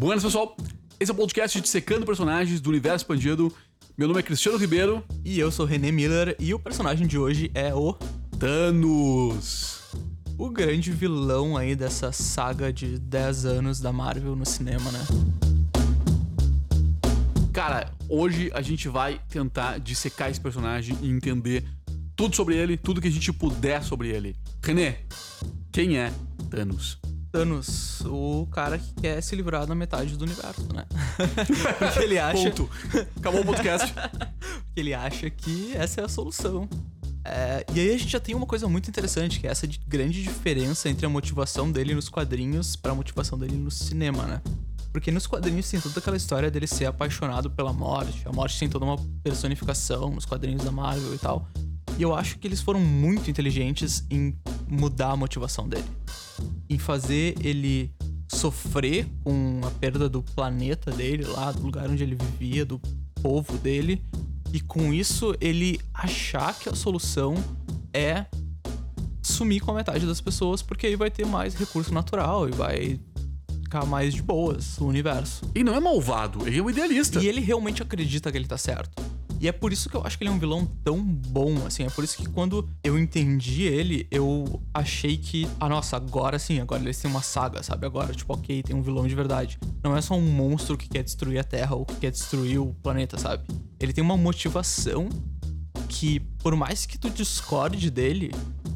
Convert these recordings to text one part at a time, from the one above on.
Buenas, pessoal. Esse é o podcast de Secando Personagens do Universo Expandido. Meu nome é Cristiano Ribeiro. E eu sou René Miller e o personagem de hoje é o Thanos. o grande vilão aí dessa saga de 10 anos da Marvel no cinema, né? Cara, hoje a gente vai tentar dissecar esse personagem e entender tudo sobre ele, tudo que a gente puder sobre ele. René, quem é Thanos? Thanos, o cara que quer se livrar da metade do universo, né? Porque ele acha, Ponto. Acabou o podcast. porque ele acha que essa é a solução. É, e aí a gente já tem uma coisa muito interessante, que é essa de- grande diferença entre a motivação dele nos quadrinhos pra motivação dele no cinema, né? Porque nos quadrinhos tem toda aquela história dele ser apaixonado pela morte, a morte tem toda uma personificação nos quadrinhos da Marvel e tal. E eu acho que eles foram muito inteligentes em mudar a motivação dele. Em fazer ele sofrer com a perda do planeta dele lá, do lugar onde ele vivia, do povo dele. E com isso ele achar que a solução é sumir com a metade das pessoas, porque aí vai ter mais recurso natural e vai ficar mais de boas o universo. E não é malvado, ele é um idealista. E ele realmente acredita que ele tá certo. E é por isso que eu acho que ele é um vilão tão bom, assim. É por isso que quando eu entendi ele, eu achei que, ah, nossa, agora sim, agora eles têm uma saga, sabe? Agora, tipo, ok, tem um vilão de verdade. Não é só um monstro que quer destruir a Terra ou que quer destruir o planeta, sabe? Ele tem uma motivação que, por mais que tu discorde dele,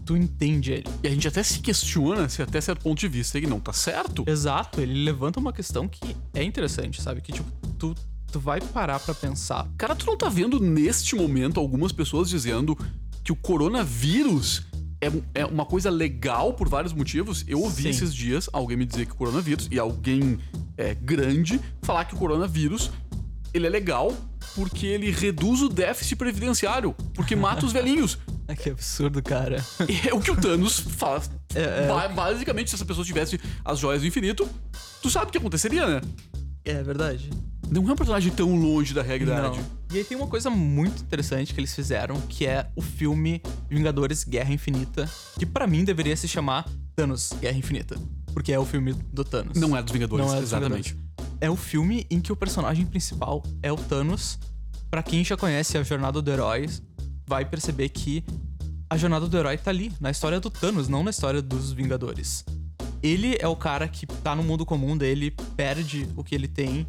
tu entende ele. E a gente até se questiona se até certo ponto de vista ele não tá certo. Exato, ele levanta uma questão que é interessante, sabe? Que, tipo, tu, tu vai parar pra pensar. Cara, tu não tá vendo neste momento algumas pessoas dizendo que o coronavírus é, é uma coisa legal por vários motivos? Eu ouvi Sim. esses dias alguém me dizer que o coronavírus, e alguém é, grande, falar que o coronavírus ele é legal porque ele reduz o déficit previdenciário, porque mata os velhinhos. Que absurdo, cara. É o que o Thanos faz. É, é. Ba- Basicamente, se essa pessoa tivesse as joias do infinito, tu sabe o que aconteceria, né? É verdade. Não é um personagem tão longe da realidade. Não. E aí tem uma coisa muito interessante que eles fizeram, que é o filme Vingadores Guerra Infinita, que pra mim deveria se chamar Thanos Guerra Infinita, porque é o filme do Thanos. Não é dos Vingadores, Não é dos exatamente. Vingadores. É o filme em que o personagem principal é o Thanos. Pra quem já conhece a jornada do herói, vai perceber que a jornada do herói tá ali, na história do Thanos, não na história dos Vingadores. Ele é o cara que tá no mundo comum dele, perde o que ele tem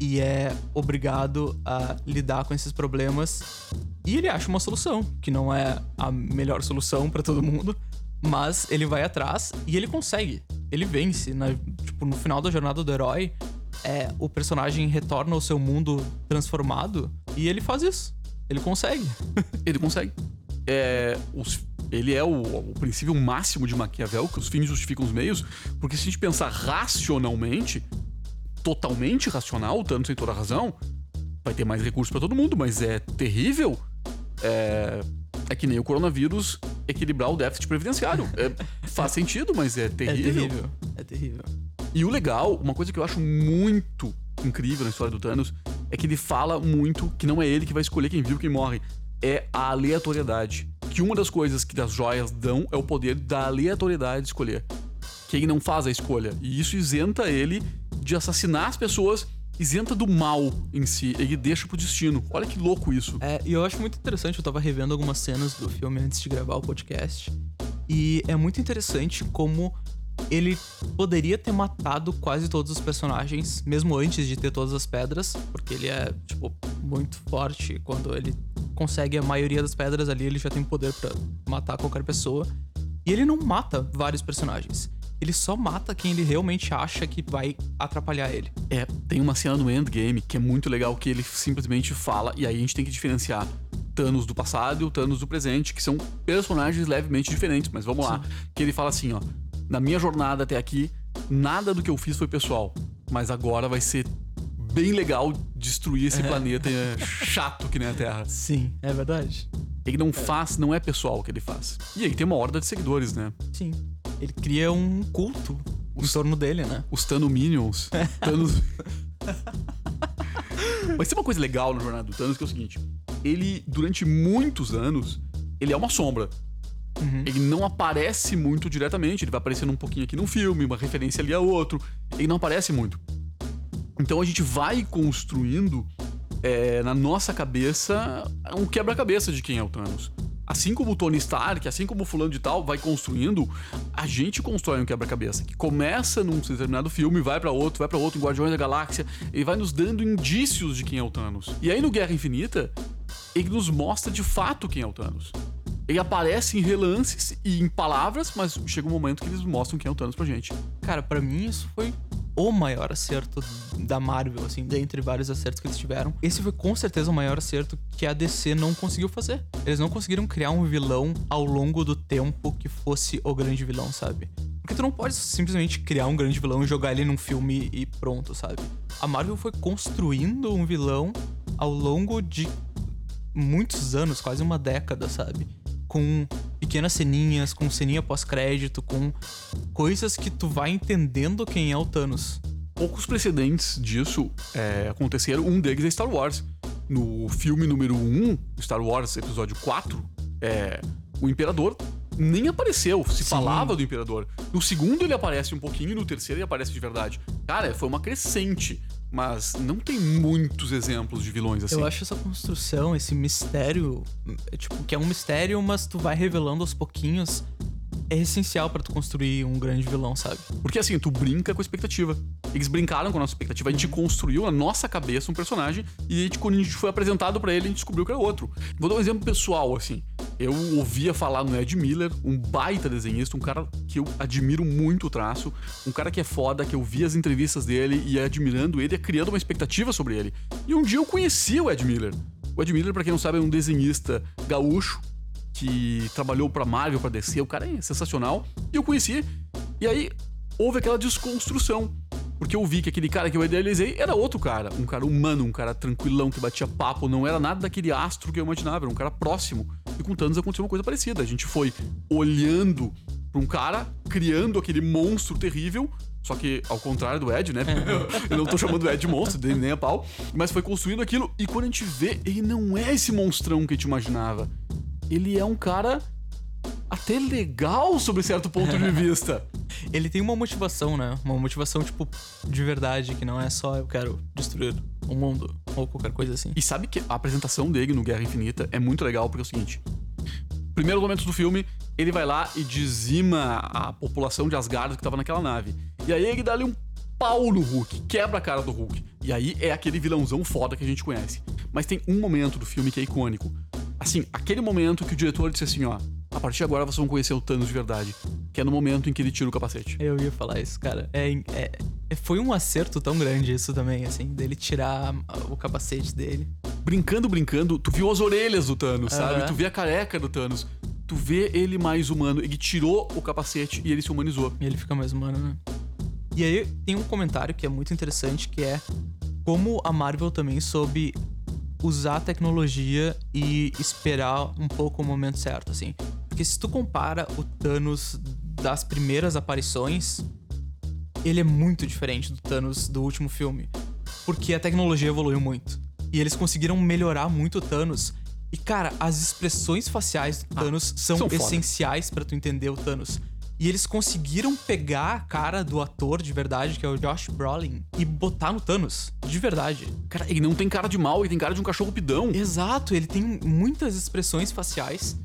e é obrigado a lidar com esses problemas. E ele acha uma solução, que não é a melhor solução pra todo mundo, mas ele vai atrás e ele consegue. Ele vence. Na, tipo, no final da jornada do herói, é, o personagem retorna ao seu mundo transformado e ele faz isso. Ele consegue. Ele consegue. É, os- ele é o, o princípio máximo de Maquiavel, que os fins justificam os meios, porque se a gente pensar racionalmente, totalmente racional, tanto sem toda a razão, vai ter mais recursos pra todo mundo, mas é terrível. É, é que nem o coronavírus equilibrar o déficit previdenciário. É, faz sentido, mas é terrível. É terrível. É terrível. E o legal, uma coisa que eu acho muito incrível na história do Thanos, é que ele fala muito que não é ele que vai escolher quem vive ou quem morre. É a aleatoriedade. Que uma das coisas que as joias dão é o poder da aleatoriedade de escolher. Que ele não faz a escolha. E isso isenta ele de assassinar as pessoas, isenta do mal em si. Ele deixa pro destino. Olha que louco isso. É, e eu acho muito interessante, eu tava revendo algumas cenas do filme antes de gravar o podcast. E é muito interessante como ele poderia ter matado quase todos os personagens, mesmo antes de ter todas as pedras, porque ele é, tipo, muito forte. Quando ele consegue a maioria das pedras ali, ele já tem poder pra matar qualquer pessoa. E ele não mata vários personagens. Ele só mata quem ele realmente acha que vai atrapalhar ele. É, tem uma cena no Endgame que é muito legal que ele simplesmente fala, e aí a gente tem que diferenciar Thanos do passado e o Thanos do presente, que são personagens levemente diferentes, mas vamos lá. Que ele fala assim, ó, na minha jornada até aqui, nada do que eu fiz foi pessoal, mas agora vai ser bem legal destruir esse planeta é, chato que nem a Terra. Sim, é verdade. Ele não faz, não é pessoal o que ele faz. E aí tem uma horda de seguidores, né? Sim. Ele cria um culto em torno dele, né? Os Thanos Minions. Thanos. Mas tem uma coisa legal na jornada do Thanos que é o seguinte: ele, durante muitos anos, ele é uma sombra. Ele não aparece muito diretamente, ele vai aparecendo um pouquinho aqui num filme, uma referência ali a outro. Ele não aparece muito. Então a gente vai construindo é, na nossa cabeça um quebra-cabeça de quem é o Thanos. Assim como o Tony Stark, assim como o fulano de tal vai construindo, a gente constrói um quebra-cabeça que começa num determinado filme, vai para outro, vai para outro, em Guardiões da Galáxia, e vai nos dando indícios de quem é o Thanos. E aí no Guerra Infinita, ele nos mostra de fato quem é o Thanos. Ele aparece em relances e em palavras, mas chega um momento que eles mostram quem é o Thanos pra gente. Cara, para mim isso foi o maior acerto da Marvel, assim, dentre vários acertos que eles tiveram. Esse foi com certeza o maior acerto que a DC não conseguiu fazer. Eles não conseguiram criar um vilão ao longo do tempo que fosse o grande vilão, sabe? Porque tu não pode simplesmente criar um grande vilão e jogar ele num filme e pronto, sabe? A Marvel foi construindo um vilão ao longo de muitos anos, quase uma década, sabe? Com pequenas ceninhas, com ceninha pós-crédito, com coisas que tu vai entendendo quem é o Thanos. Poucos precedentes disso é, aconteceram. Um deles é Star Wars. No filme número 1, Star Wars Episódio 4, é, o Imperador nem apareceu, se Sim. falava do Imperador. No segundo ele aparece um pouquinho e no terceiro ele aparece de verdade. Cara, foi uma crescente. Mas não tem muitos exemplos de vilões assim. Eu acho essa construção, esse mistério, é, tipo, que é um mistério, mas tu vai revelando aos pouquinhos é essencial para tu construir um grande vilão, sabe? Porque assim, tu brinca com a expectativa. Eles brincaram com a nossa expectativa. A gente construiu na nossa cabeça um personagem e a gente, quando a gente foi apresentado para ele, a gente descobriu que era outro. Vou dar um exemplo pessoal, assim. Eu ouvia falar no Ed Miller, um baita desenhista, um cara que eu admiro muito o traço, um cara que é foda, que eu vi as entrevistas dele e admirando ele, criando uma expectativa sobre ele. E um dia eu conheci o Ed Miller. O Ed Miller, pra quem não sabe, é um desenhista gaúcho que trabalhou pra Marvel, pra DC. O cara é sensacional. E eu conheci. E aí houve aquela desconstrução. Porque eu vi que aquele cara que eu idealizei era outro cara. Um cara humano, um cara tranquilão, que batia papo. Não era nada daquele astro que eu imaginava. Era um cara próximo. E com Thanos aconteceu uma coisa parecida. A gente foi olhando pra um cara, criando aquele monstro terrível. Só que ao contrário do Ed, né? eu não tô chamando o Ed de monstro, nem a pau. Mas foi construindo aquilo. E quando a gente vê, ele não é esse monstrão que a gente imaginava ele é um cara até legal sob certo ponto de vista. ele tem uma motivação, né? Uma motivação, tipo, de verdade, que não é só eu quero destruir o mundo ou qualquer coisa assim. E sabe que a apresentação dele no Guerra Infinita é muito legal porque é o seguinte: primeiros momentos do filme, ele vai lá e dizima a população de Asgard que tava naquela nave. E aí ele dá ali um pau no Hulk, quebra a cara do Hulk. E aí é aquele vilãozão foda que a gente conhece. Mas tem um momento do filme que é icônico assim, aquele momento que o diretor disse assim, ó, a partir de agora vocês vão conhecer o Thanos de verdade. Que é no momento em que ele tira o capacete. Eu ia falar isso, cara. É, é, é foi um acerto tão grande isso também, assim, dele tirar o capacete dele. Brincando, brincando, tu viu as orelhas do Thanos, uhum. sabe? Tu vê a careca do Thanos. Tu vê ele mais humano. Ele tirou o capacete e ele se humanizou. E ele fica mais humano, né? E aí tem um comentário que é muito interessante que é como a Marvel também soube usar a tecnologia e esperar um pouco o momento certo, assim. Porque se tu compara o Thanos das primeiras aparições, ele é muito diferente do Thanos do último filme. Porque a tecnologia evoluiu muito. E eles conseguiram melhorar muito o Thanos. E, cara, as expressões faciais do ah, Thanos ah, são, são essenciais para tu entender o Thanos. E eles conseguiram pegar a cara do ator de verdade, que é o Josh Brolin, e botar no Thanos. De verdade. Cara, ele não tem cara de mal, ele tem cara de um cachorro pidão. Exato, ele tem muitas expressões faciais.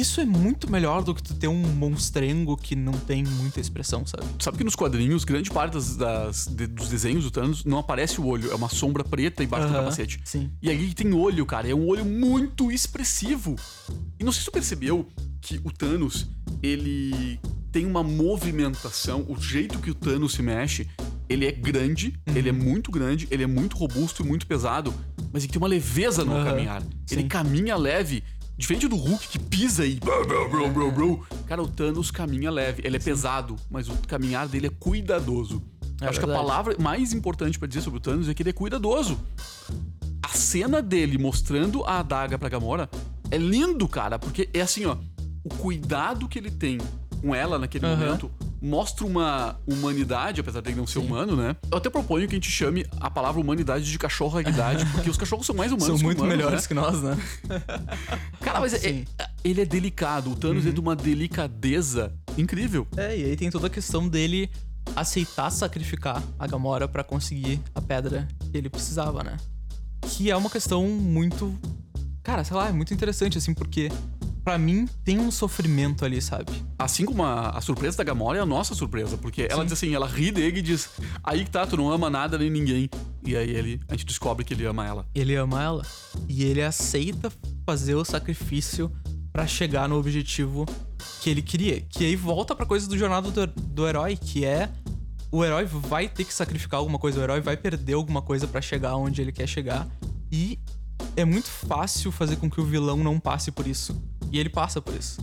Isso é muito melhor do que tu ter um monstrengo que não tem muita expressão, sabe? Sabe que nos quadrinhos, grande parte das, das de, dos desenhos do Thanos não aparece o olho, é uma sombra preta embaixo uh -huh, do capacete. Sim. E aí tem olho, cara, é um olho muito expressivo. E não sei se tu percebeu que o Thanos, ele tem uma movimentação, o jeito que o Thanos se mexe, ele é grande, uhum. ele é muito grande, ele é muito robusto e muito pesado, mas ele tem uma leveza no uhum. caminhar. Sim. Ele caminha leve. Diferente do Hulk que pisa e. Cara, o Thanos caminha leve. Ele é pesado, mas o caminhar dele é cuidadoso. É Acho verdade. que a palavra mais importante para dizer sobre o Thanos é que ele é cuidadoso. A cena dele mostrando a adaga pra Gamora é lindo, cara, porque é assim, ó o cuidado que ele tem com ela naquele uhum. momento mostra uma humanidade, apesar de ele não ser Sim. humano, né? Eu até proponho que a gente chame a palavra humanidade de cachorro-realidade, porque os cachorros são mais humanos São muito humanos, melhores né? que nós, né? Cara, mas é, é, ele é delicado. O Thanos uhum. é de uma delicadeza incrível. É, e aí tem toda a questão dele aceitar sacrificar a Gamora pra conseguir a pedra que ele precisava, né? Que é uma questão muito. Cara, sei lá, é muito interessante, assim, porque pra mim tem um sofrimento ali, sabe? Assim como a, a surpresa da Gamora é a nossa surpresa, porque ela Sim. diz assim, ela ri dele e diz: Aí que tá, tu não ama nada nem ninguém. E aí ele, a gente descobre que ele ama ela. Ele ama ela e ele aceita fazer o sacrifício pra chegar no objetivo que ele queria. Que aí volta pra coisa do jornada do, do herói, que é o herói vai ter que sacrificar alguma coisa, o herói vai perder alguma coisa pra chegar onde ele quer chegar. E é muito fácil fazer com que o vilão não passe por isso. E ele passa por isso.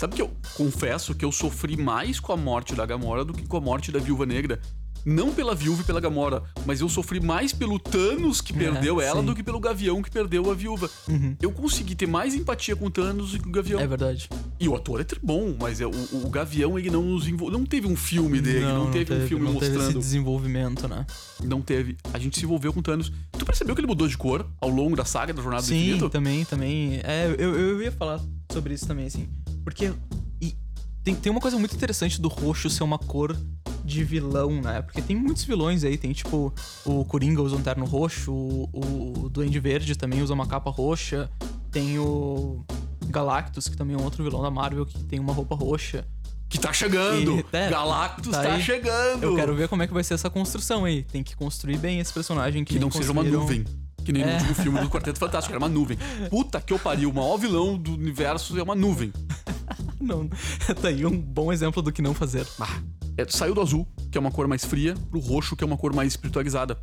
Sabe que eu confesso que eu sofri mais com a morte da Gamora do que com a morte da Viúva Negra? Não pela Viúva e pela Gamora, mas eu sofri mais pelo Thanos que perdeu ela sim. do que pelo Gavião que perdeu a Viúva. Uhum. Eu consegui ter mais empatia com o Thanos do que com o Gavião. É verdade. E o ator é bom, mas é, o, o Gavião ele não nos envol... não teve um filme dele, não, teve, um filme não teve esse mostrando. desenvolvimento, né? Não teve. A gente se envolveu com o Thanos. Percebeu que ele mudou de cor ao longo da saga da Jornada do Sim, Infinito? também, também. É, eu, eu ia falar sobre isso também, assim. Porque e tem, tem uma coisa muito interessante do roxo ser uma cor de vilão, né? Porque tem muitos vilões aí. Tem, tipo, o Coringa usa um terno roxo, o, o Duende Verde também usa uma capa roxa. Tem o Galactus, que também é um outro vilão da Marvel, que tem uma roupa roxa. Que tá chegando! É, Galactus tá tá, chegando! Eu quero ver como é que vai ser essa construção aí. Tem que construir bem esse personagem que Que não seja uma nuvem. Que nem no É. último filme do Quarteto Fantástico, era uma nuvem. Puta que eu pariu, o maior vilão do universo é uma nuvem. Não, tá aí um bom exemplo do que não fazer. Ah, é, saiu do azul, que é uma cor mais fria, pro roxo, que é uma cor mais espiritualizada.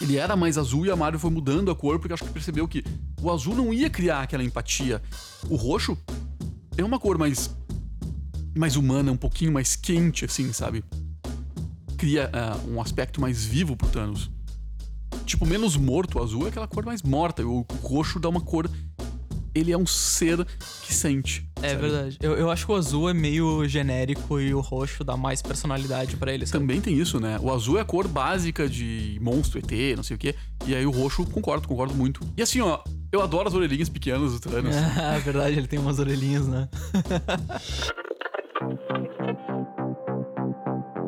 Ele era mais azul e a Marvel foi mudando a cor porque acho que percebeu que o azul não ia criar aquela empatia. O roxo é uma cor mais mais humana, um pouquinho mais quente assim, sabe? Cria ah, um aspecto mais vivo pro Thanos. Tipo, menos morto, o azul é aquela cor mais morta, e o roxo dá uma cor ele é um ser que sente. É sabe? verdade. Eu, eu acho que o azul é meio genérico e o roxo dá mais personalidade pra ele, sabe? Também tem isso, né? O azul é a cor básica de monstro, ET, não sei o quê. E aí o roxo, concordo, concordo muito. E assim, ó, eu adoro as orelhinhas pequenas do Thanos. É verdade, ele tem umas orelhinhas, né?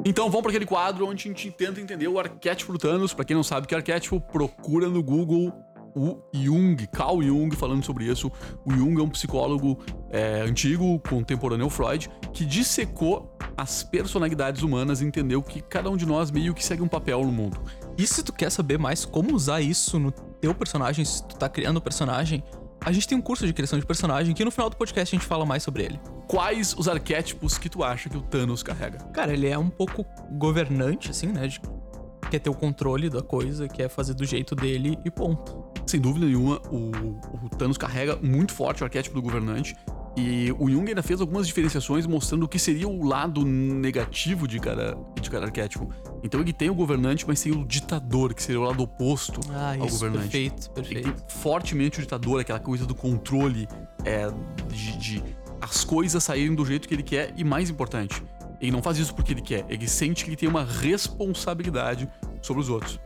Então vamos para aquele quadro onde a gente tenta entender o arquétipo do Thanos. Pra quem não sabe o que é arquétipo, procura no Google o Jung, Carl Jung, falando sobre isso. O Jung é um psicólogo é, antigo, contemporâneo Freud, que dissecou as personalidades humanas e entendeu que cada um de nós meio que segue um papel no mundo. E se tu quer saber mais como usar isso no teu personagem, se tu tá criando o personagem, a gente tem um curso de criação de personagem que no final do podcast a gente fala mais sobre ele. Quais os arquétipos que tu acha que o Thanos carrega? Cara, ele é um pouco governante, assim, né? De- quer ter o controle da coisa, quer fazer do jeito dele e ponto. Sem dúvida nenhuma, o, o Thanos carrega muito forte o arquétipo do governante. E o Jung ainda fez algumas diferenciações mostrando o que seria o lado negativo de cada, de cada arquétipo. Então ele tem o governante, mas tem o ditador, que seria o lado oposto Ah, ao isso, governante. perfeito, Ele perfeito. tem fortemente o ditador, aquela coisa do controle, é, de, de as coisas saírem do jeito que ele quer e mais importante, ele não faz isso porque ele quer, ele sente que ele tem uma responsabilidade sobre os outros.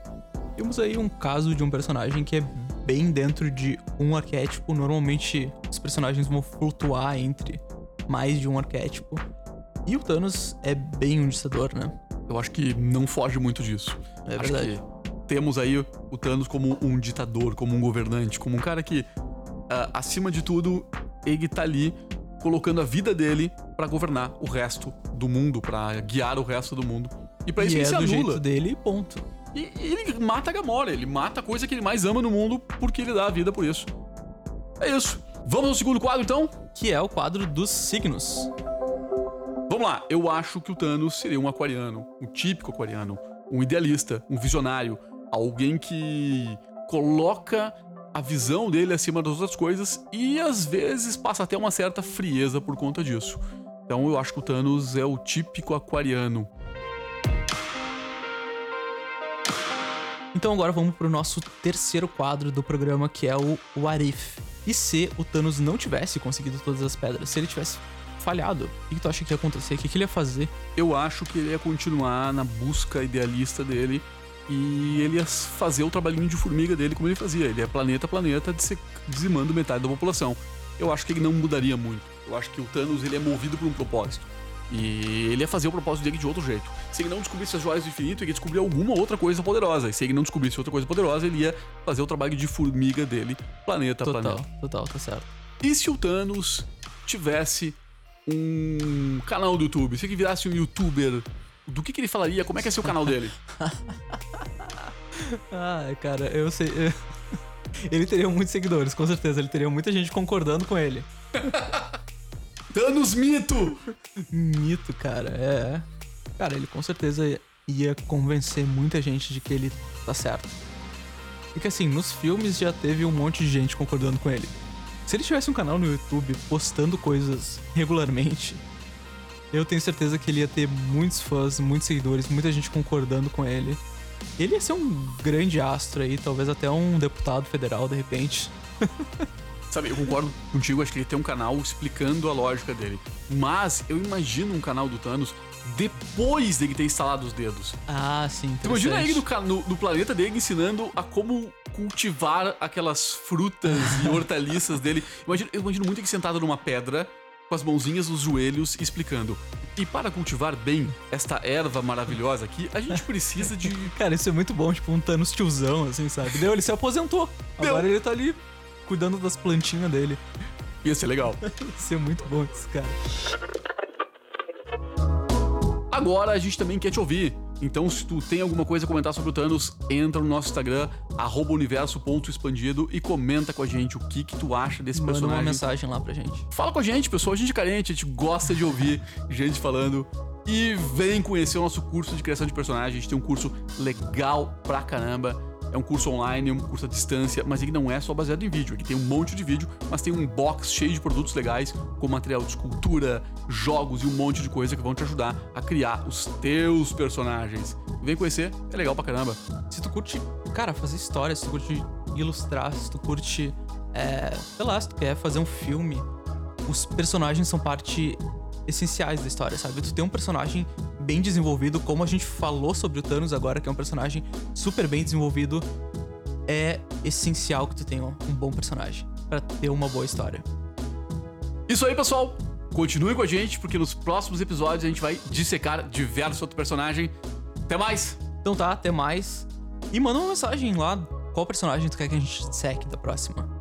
Temos aí um caso de um personagem que é bem dentro de um arquétipo. Normalmente os personagens vão flutuar entre mais de um arquétipo. E o Thanos é bem um ditador, né? Eu acho que não foge muito disso. É acho verdade. temos aí o Thanos como um ditador, como um governante, como um cara que, ah, acima de tudo, ele tá ali colocando a vida dele pra governar o resto do mundo, pra guiar o resto do mundo. E pra isso e ele é se do anula. jeito dele ponto. E, e ele mata a Gamora, ele mata a coisa que ele mais ama no mundo porque ele dá a vida por isso. É isso. Vamos ao segundo quadro então? Que é o quadro dos signos. Vamos lá, eu acho que o Thanos seria um aquariano, um típico aquariano, um idealista, um visionário, alguém que coloca a visão dele acima das outras coisas e às vezes passa até uma certa frieza por conta disso. Então eu acho que o Thanos é o típico aquariano. Então agora vamos pro nosso terceiro quadro do programa, que é o What If. E se o Thanos não tivesse conseguido todas as pedras, se ele tivesse falhado, o que tu acha que ia acontecer? O que ele ia fazer? Eu acho que ele ia continuar na busca idealista dele e ele ia fazer o trabalhinho de formiga dele como ele fazia. Ele é planeta a planeta dizimando metade da população. Eu acho que ele não mudaria muito. Eu acho que o Thanos ele é movido por um propósito. E ele ia fazer o propósito dele de outro jeito. Se ele não descobrisse as joias do infinito, ele ia descobrir alguma outra coisa poderosa. E se ele não descobrisse outra coisa poderosa, ele ia fazer o trabalho de formiga dele, planeta a Total, planeta. total, tá certo. E se o Thanos tivesse um canal do YouTube? Se ele virasse um youtuber, do que, que ele falaria? Como é que ia ser o canal dele? Ah, cara, eu sei. eu- Ele teria muitos seguidores, com certeza. Ele teria muita gente concordando com ele. Thanos Mito! Mito, cara, é. Cara, ele com certeza ia convencer muita gente de que ele tá certo. Porque assim, nos filmes já teve um monte de gente concordando com ele. Se ele tivesse um canal no YouTube postando coisas regularmente, eu tenho certeza que ele ia ter muitos fãs, muitos seguidores, muita gente concordando com ele. Ele ia ser um grande astro aí, talvez até um deputado federal de repente. Sabe, eu concordo contigo, acho que ele tem um canal explicando a lógica dele. Mas eu imagino um canal do Thanos depois dele ter instalado os dedos. Ah, sim. Tu imagina ele no, no planeta dele ensinando a como cultivar aquelas frutas e hortaliças dele. Imagina, eu imagino muito ele sentado numa pedra, com as mãozinhas nos joelhos, explicando. E para cultivar bem esta erva maravilhosa aqui, a gente precisa de. Cara, isso é muito bom, tipo um Thanos tiozão, assim, sabe? Deu, ele se aposentou. Deu. Agora ele tá ali cuidando das plantinhas dele. Ia ser legal. Isso é muito bom, esse cara. Agora a gente também quer te ouvir. Então, se tu tem alguma coisa a comentar sobre o Thanos, entra no nosso Instagram, universo.expandido e comenta com a gente o que, que tu acha desse Manda uma personagem. mensagem lá pra gente. Fala com a gente, pessoal. A gente é carente, a gente gosta de ouvir gente falando. E vem conhecer o nosso curso de criação de personagem. A gente tem um curso legal pra caramba. É um curso online, um curso à distância, mas ele não é só baseado em vídeo. Ele tem um monte de vídeo, mas tem um box cheio de produtos legais, como material de escultura, jogos e um monte de coisa que vão te ajudar a criar os teus personagens. Vem conhecer, é legal pra caramba. Se tu curte, cara, fazer história, se tu curte ilustrar, se tu curte. É, sei lá, se tu quer fazer um filme, os personagens são parte essenciais da história, sabe? Tu tem um personagem bem desenvolvido, como a gente falou sobre o Thanos agora, que é um personagem super bem desenvolvido, é essencial que tu tenha um bom personagem pra ter uma boa história. Isso aí, pessoal. Continue com a gente, porque nos próximos episódios a gente vai dissecar diversos outros personagens. Até mais! Então tá, até mais. E manda uma mensagem lá, qual personagem tu quer que a gente seque da próxima.